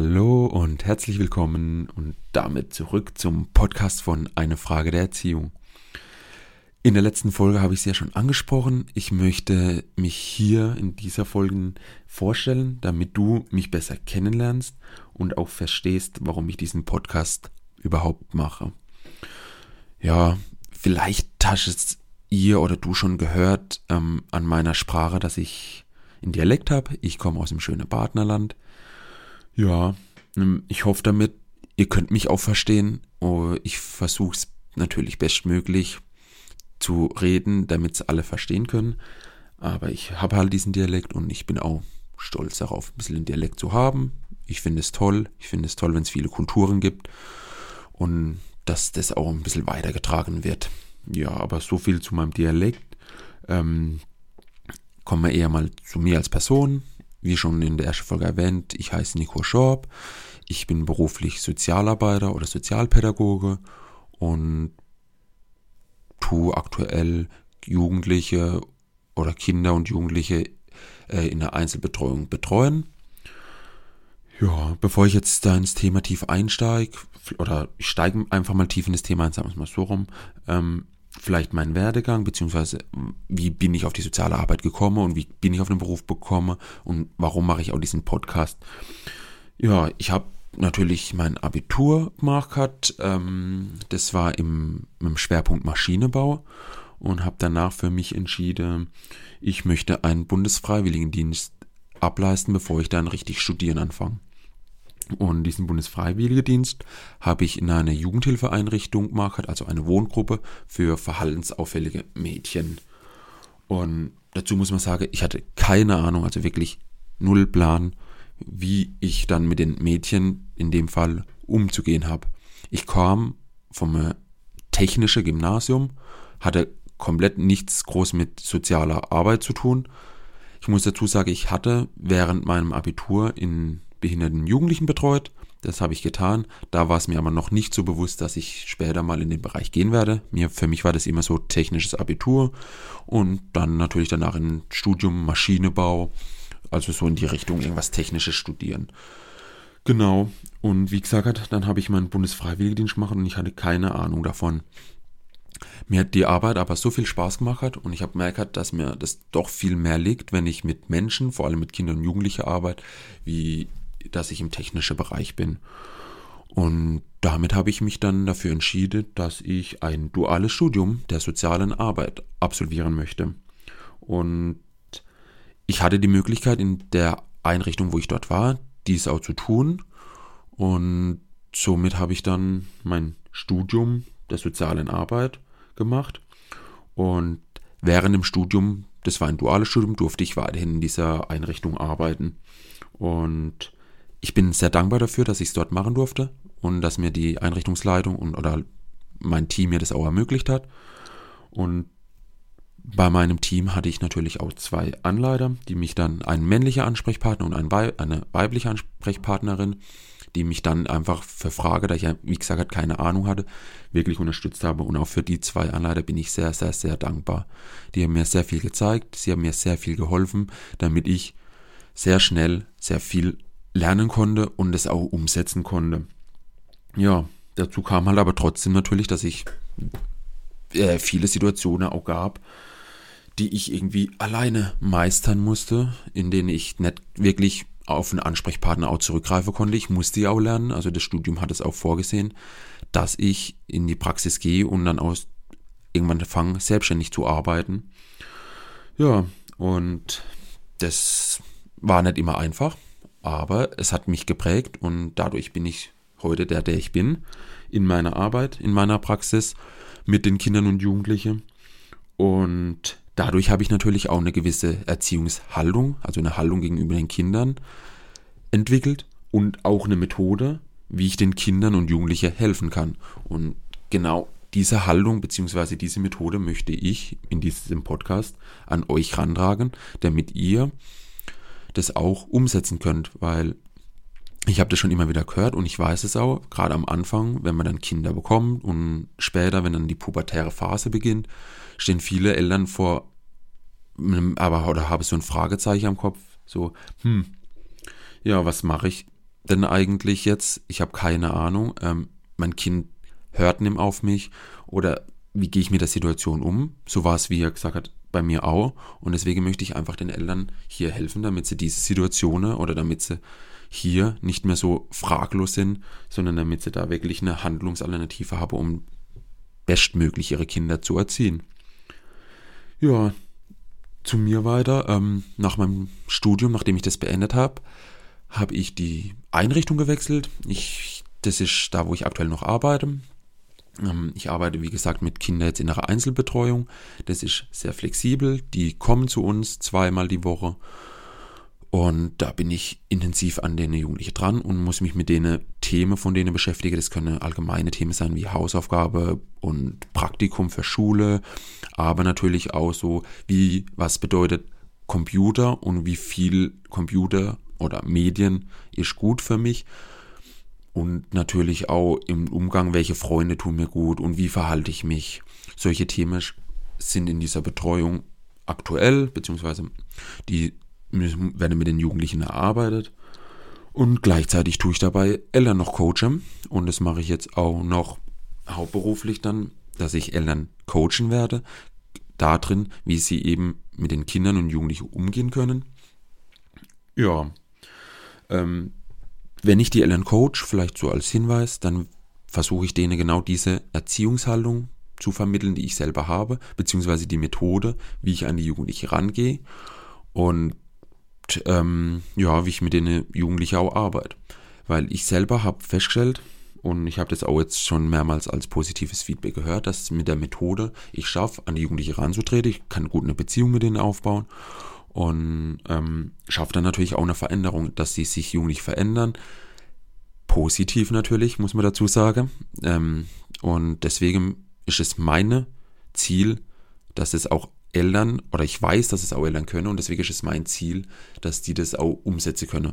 Hallo und herzlich willkommen und damit zurück zum Podcast von Eine Frage der Erziehung. In der letzten Folge habe ich es ja schon angesprochen. Ich möchte mich hier in dieser Folge vorstellen, damit du mich besser kennenlernst und auch verstehst, warum ich diesen Podcast überhaupt mache. Ja, vielleicht hast ihr oder du schon gehört ähm, an meiner Sprache, dass ich einen Dialekt habe. Ich komme aus dem schönen Partnerland. Ja, ähm, ich hoffe damit, ihr könnt mich auch verstehen. Oh, ich versuche es natürlich bestmöglich zu reden, damit es alle verstehen können. Aber ich habe halt diesen Dialekt und ich bin auch stolz darauf, ein bisschen einen Dialekt zu haben. Ich finde es toll. Ich finde es toll, wenn es viele Kulturen gibt und dass das auch ein bisschen weitergetragen wird. Ja, aber so viel zu meinem Dialekt. Ähm, kommen wir eher mal zu mir als Person. Wie schon in der ersten Folge erwähnt, ich heiße Nico Schorb. Ich bin beruflich Sozialarbeiter oder Sozialpädagoge und tue aktuell Jugendliche oder Kinder und Jugendliche äh, in der Einzelbetreuung betreuen. Ja, bevor ich jetzt da ins Thema tief einsteige, oder ich steige einfach mal tief in das Thema ein, sagen wir es mal so rum, ähm, vielleicht meinen Werdegang, beziehungsweise wie bin ich auf die soziale Arbeit gekommen und wie bin ich auf den Beruf gekommen und warum mache ich auch diesen Podcast. Ja, ich habe natürlich mein Abitur gemacht, ähm, das war im, im Schwerpunkt Maschinenbau und habe danach für mich entschieden, ich möchte einen Bundesfreiwilligendienst ableisten, bevor ich dann richtig studieren anfange. Und diesen Bundesfreiwilligendienst habe ich in einer Jugendhilfeeinrichtung gemacht, also eine Wohngruppe für verhaltensauffällige Mädchen. Und dazu muss man sagen, ich hatte keine Ahnung, also wirklich null Plan, wie ich dann mit den Mädchen in dem Fall umzugehen habe. Ich kam vom technischen Gymnasium, hatte komplett nichts groß mit sozialer Arbeit zu tun. Ich muss dazu sagen, ich hatte während meinem Abitur in behinderten Jugendlichen betreut. Das habe ich getan. Da war es mir aber noch nicht so bewusst, dass ich später mal in den Bereich gehen werde. Mir, für mich war das immer so technisches Abitur und dann natürlich danach ein Studium Maschinenbau, also so in die Richtung irgendwas Technisches studieren. Genau. Und wie gesagt, dann habe ich meinen Bundesfreiwilligendienst gemacht und ich hatte keine Ahnung davon. Mir hat die Arbeit aber so viel Spaß gemacht und ich habe gemerkt, dass mir das doch viel mehr liegt, wenn ich mit Menschen, vor allem mit Kindern und Jugendlichen arbeite, wie dass ich im technischen Bereich bin. Und damit habe ich mich dann dafür entschieden, dass ich ein duales Studium der sozialen Arbeit absolvieren möchte. Und ich hatte die Möglichkeit in der Einrichtung, wo ich dort war, dies auch zu tun. Und somit habe ich dann mein Studium der sozialen Arbeit gemacht. Und während dem Studium, das war ein duales Studium, durfte ich weiterhin in dieser Einrichtung arbeiten. Und ich bin sehr dankbar dafür, dass ich es dort machen durfte und dass mir die Einrichtungsleitung und oder mein Team mir das auch ermöglicht hat. Und bei meinem Team hatte ich natürlich auch zwei Anleiter, die mich dann, ein männlicher Ansprechpartner und ein eine weibliche Ansprechpartnerin, die mich dann einfach für Frage, da ich ja, wie gesagt, keine Ahnung hatte, wirklich unterstützt habe. Und auch für die zwei Anleiter bin ich sehr, sehr, sehr dankbar. Die haben mir sehr viel gezeigt, sie haben mir sehr viel geholfen, damit ich sehr schnell sehr viel lernen konnte und es auch umsetzen konnte. Ja, dazu kam halt aber trotzdem natürlich, dass ich äh, viele Situationen auch gab, die ich irgendwie alleine meistern musste, in denen ich nicht wirklich auf einen Ansprechpartner auch zurückgreifen konnte. Ich musste ja auch lernen, also das Studium hat es auch vorgesehen, dass ich in die Praxis gehe und dann aus irgendwann fange, selbstständig zu arbeiten. Ja, und das war nicht immer einfach aber es hat mich geprägt und dadurch bin ich heute der, der ich bin, in meiner Arbeit, in meiner Praxis mit den Kindern und Jugendlichen. Und dadurch habe ich natürlich auch eine gewisse Erziehungshaltung, also eine Haltung gegenüber den Kindern entwickelt und auch eine Methode, wie ich den Kindern und Jugendlichen helfen kann. Und genau diese Haltung bzw. diese Methode möchte ich in diesem Podcast an euch rantragen, damit ihr das auch umsetzen könnt, weil ich habe das schon immer wieder gehört und ich weiß es auch, gerade am Anfang, wenn man dann Kinder bekommt und später, wenn dann die pubertäre Phase beginnt, stehen viele Eltern vor, aber oder habe so ein Fragezeichen am Kopf, so, hm, ja, was mache ich denn eigentlich jetzt? Ich habe keine Ahnung. Ähm, mein Kind hört nicht auf mich oder wie gehe ich mit der Situation um? So war es, wie er gesagt hat, bei mir auch. Und deswegen möchte ich einfach den Eltern hier helfen, damit sie diese Situationen oder damit sie hier nicht mehr so fraglos sind, sondern damit sie da wirklich eine Handlungsalternative haben, um bestmöglich ihre Kinder zu erziehen. Ja, zu mir weiter. Ähm, nach meinem Studium, nachdem ich das beendet habe, habe ich die Einrichtung gewechselt. Ich, das ist da, wo ich aktuell noch arbeite. Ähm, ich arbeite, wie gesagt, mit Kindern jetzt in einer Einzelbetreuung. Das ist sehr flexibel. Die kommen zu uns zweimal die Woche. Und da bin ich intensiv an den Jugendlichen dran und muss mich mit denen Themen von denen beschäftigen. Das können allgemeine Themen sein wie Hausaufgabe und Praktikum für Schule, aber natürlich auch so, wie, was bedeutet Computer und wie viel Computer oder Medien ist gut für mich und natürlich auch im Umgang, welche Freunde tun mir gut und wie verhalte ich mich. Solche Themen sind in dieser Betreuung aktuell, beziehungsweise die werden mit den Jugendlichen erarbeitet. Und gleichzeitig tue ich dabei Eltern noch coachen. Und das mache ich jetzt auch noch hauptberuflich dann, dass ich Eltern coachen werde. Da drin, wie sie eben mit den Kindern und Jugendlichen umgehen können. Ja, ähm, wenn ich die Eltern coach, vielleicht so als Hinweis, dann versuche ich denen genau diese Erziehungshaltung zu vermitteln, die ich selber habe, beziehungsweise die Methode, wie ich an die Jugendlichen rangehe und ähm, ja, wie ich mit den Jugendlichen auch arbeite. Weil ich selber habe festgestellt, und ich habe das auch jetzt schon mehrmals als positives Feedback gehört, dass mit der Methode ich schaffe, an die Jugendlichen ranzutreten, ich kann gut eine Beziehung mit denen aufbauen und ähm, schafft dann natürlich auch eine Veränderung, dass sie sich jugendlich verändern. Positiv natürlich, muss man dazu sagen. Ähm, und deswegen ist es mein Ziel, dass es auch Eltern, oder ich weiß, dass es auch Eltern können, und deswegen ist es mein Ziel, dass die das auch umsetzen können.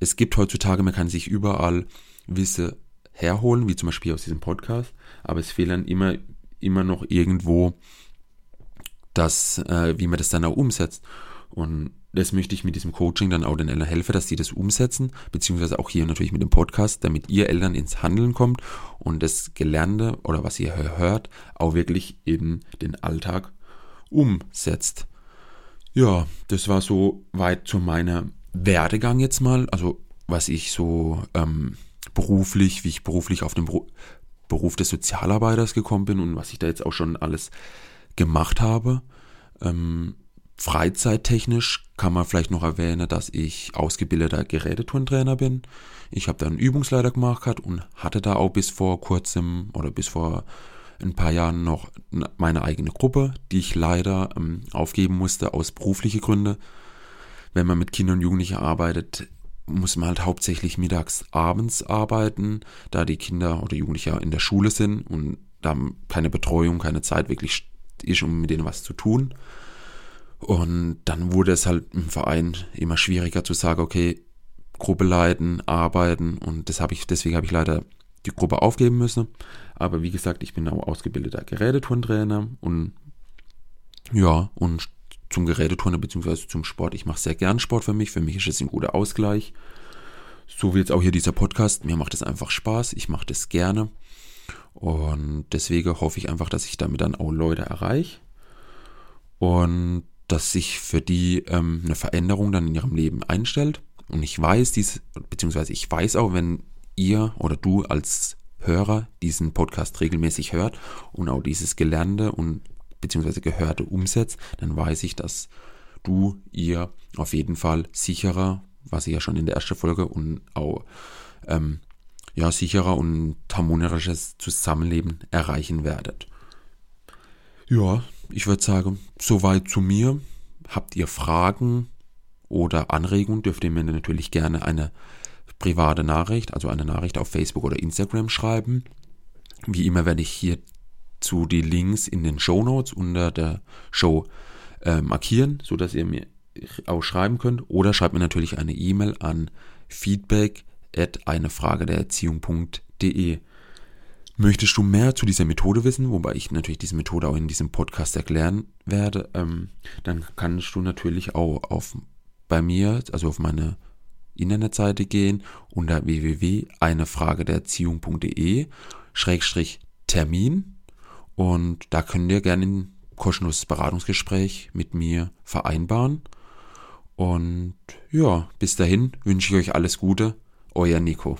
Es gibt heutzutage, man kann sich überall Wisse herholen, wie zum Beispiel aus diesem Podcast, aber es fehlen immer, immer noch irgendwo das, äh, wie man das dann auch umsetzt. Und das möchte ich mit diesem Coaching dann auch den Eltern helfen, dass sie das umsetzen, beziehungsweise auch hier natürlich mit dem Podcast, damit ihr Eltern ins Handeln kommt und das Gelernte oder was ihr hört, auch wirklich in den Alltag umsetzt. Ja, das war so weit zu meiner Werdegang jetzt mal, also was ich so ähm, beruflich, wie ich beruflich auf den Beruf des Sozialarbeiters gekommen bin und was ich da jetzt auch schon alles gemacht habe. Ähm, Freizeittechnisch kann man vielleicht noch erwähnen, dass ich ausgebildeter Geräteturntrainer bin. Ich habe da einen Übungsleiter gemacht und hatte da auch bis vor kurzem oder bis vor ein paar Jahren noch meine eigene Gruppe, die ich leider ähm, aufgeben musste aus beruflichen Gründen. Wenn man mit Kindern und Jugendlichen arbeitet, muss man halt hauptsächlich mittags, abends arbeiten, da die Kinder oder Jugendliche in der Schule sind und da keine Betreuung, keine Zeit wirklich ist, um mit denen was zu tun. Und dann wurde es halt im Verein immer schwieriger zu sagen, okay, Gruppe leiten, arbeiten und das habe ich, deswegen habe ich leider die Gruppe aufgeben müssen. Aber wie gesagt, ich bin auch ausgebildeter Geräteturntrainer und ja, und zum Geräteturner bzw. zum Sport. Ich mache sehr gern Sport für mich. Für mich ist es ein guter Ausgleich. So wie jetzt auch hier dieser Podcast. Mir macht es einfach Spaß. Ich mache das gerne. Und deswegen hoffe ich einfach, dass ich damit dann auch Leute erreiche. Und dass sich für die ähm, eine Veränderung dann in ihrem Leben einstellt. Und ich weiß dies, beziehungsweise ich weiß auch, wenn ihr oder du als Hörer diesen Podcast regelmäßig hört und auch dieses Gelernte und beziehungsweise Gehörte umsetzt, dann weiß ich, dass du ihr auf jeden Fall sicherer, was ich ja schon in der ersten Folge und auch ähm, ja, sicherer und harmonisches Zusammenleben erreichen werdet. Ja, ich würde sagen, soweit zu mir. Habt ihr Fragen oder Anregungen, dürft ihr mir natürlich gerne eine private Nachricht, also eine Nachricht auf Facebook oder Instagram schreiben. Wie immer werde ich hierzu die Links in den Show Notes unter der Show äh, markieren, sodass ihr mir auch schreiben könnt. Oder schreibt mir natürlich eine E-Mail an feedback at einefrage der Erziehung.de. Möchtest du mehr zu dieser Methode wissen, wobei ich natürlich diese Methode auch in diesem Podcast erklären werde, ähm, dann kannst du natürlich auch auf bei mir, also auf meine Internetseite gehen unter www.einefragedererziehung.de Schrägstrich Termin und da könnt ihr gerne ein kostenloses Beratungsgespräch mit mir vereinbaren. Und ja, bis dahin wünsche ich euch alles Gute, euer Nico.